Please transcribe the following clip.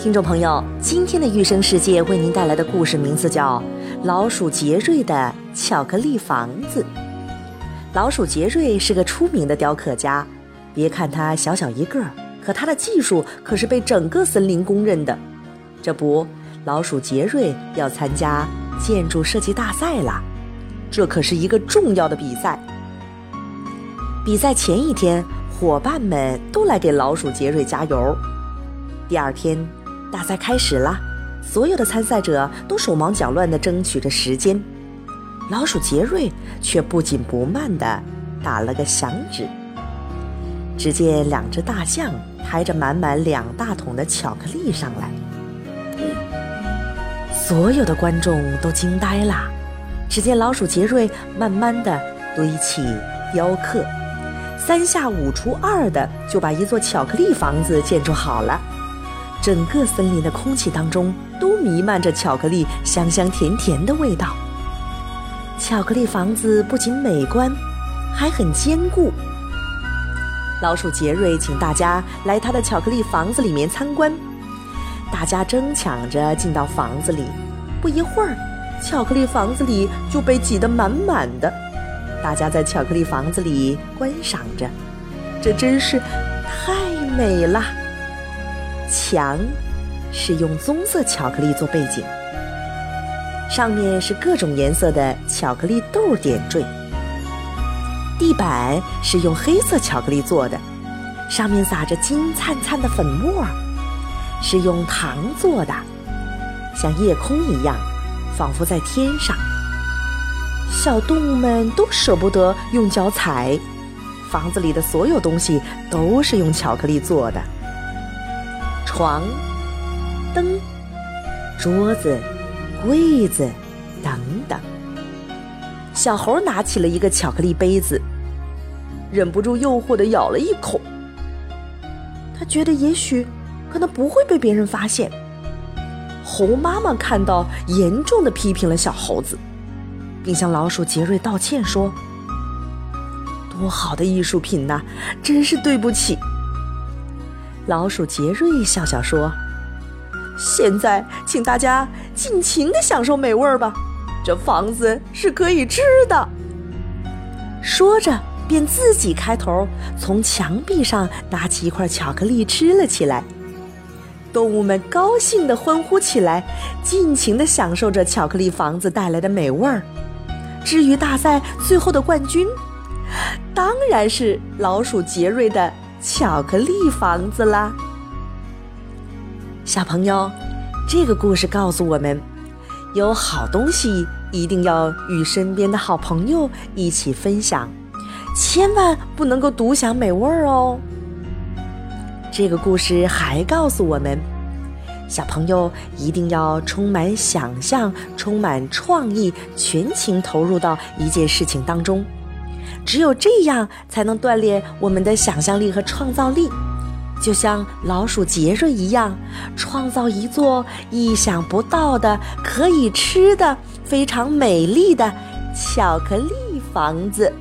听众朋友，今天的育生世界为您带来的故事名字叫《老鼠杰瑞的巧克力房子》。老鼠杰瑞是个出名的雕刻家，别看他小小一个，可他的技术可是被整个森林公认的。这不，老鼠杰瑞要参加建筑设计大赛了，这可是一个重要的比赛。比赛前一天，伙伴们都来给老鼠杰瑞加油。第二天。大赛开始了，所有的参赛者都手忙脚乱地争取着时间，老鼠杰瑞却不紧不慢地打了个响指。只见两只大象抬着满满两大桶的巧克力上来，所有的观众都惊呆了。只见老鼠杰瑞慢慢地堆砌雕刻，三下五除二的就把一座巧克力房子建筑好了。整个森林的空气当中都弥漫着巧克力香香甜甜的味道。巧克力房子不仅美观，还很坚固。老鼠杰瑞请大家来他的巧克力房子里面参观，大家争抢着进到房子里。不一会儿，巧克力房子里就被挤得满满的。大家在巧克力房子里观赏着，这真是太美了。墙是用棕色巧克力做背景，上面是各种颜色的巧克力豆点缀。地板是用黑色巧克力做的，上面撒着金灿灿的粉末，是用糖做的，像夜空一样，仿佛在天上。小动物们都舍不得用脚踩，房子里的所有东西都是用巧克力做的。床、灯、桌子、柜子等等。小猴拿起了一个巧克力杯子，忍不住诱惑的咬了一口。他觉得也许可能不会被别人发现。猴妈妈看到，严重的批评了小猴子，并向老鼠杰瑞道歉说：“多好的艺术品呐，真是对不起。”老鼠杰瑞笑笑说：“现在，请大家尽情的享受美味儿吧，这房子是可以吃的。”说着，便自己开头从墙壁上拿起一块巧克力吃了起来。动物们高兴地欢呼起来，尽情地享受着巧克力房子带来的美味儿。至于大赛最后的冠军，当然是老鼠杰瑞的。巧克力房子啦，小朋友，这个故事告诉我们，有好东西一定要与身边的好朋友一起分享，千万不能够独享美味儿哦。这个故事还告诉我们，小朋友一定要充满想象，充满创意，全情投入到一件事情当中。只有这样，才能锻炼我们的想象力和创造力，就像老鼠杰瑞一样，创造一座意想不到的、可以吃的、非常美丽的巧克力房子。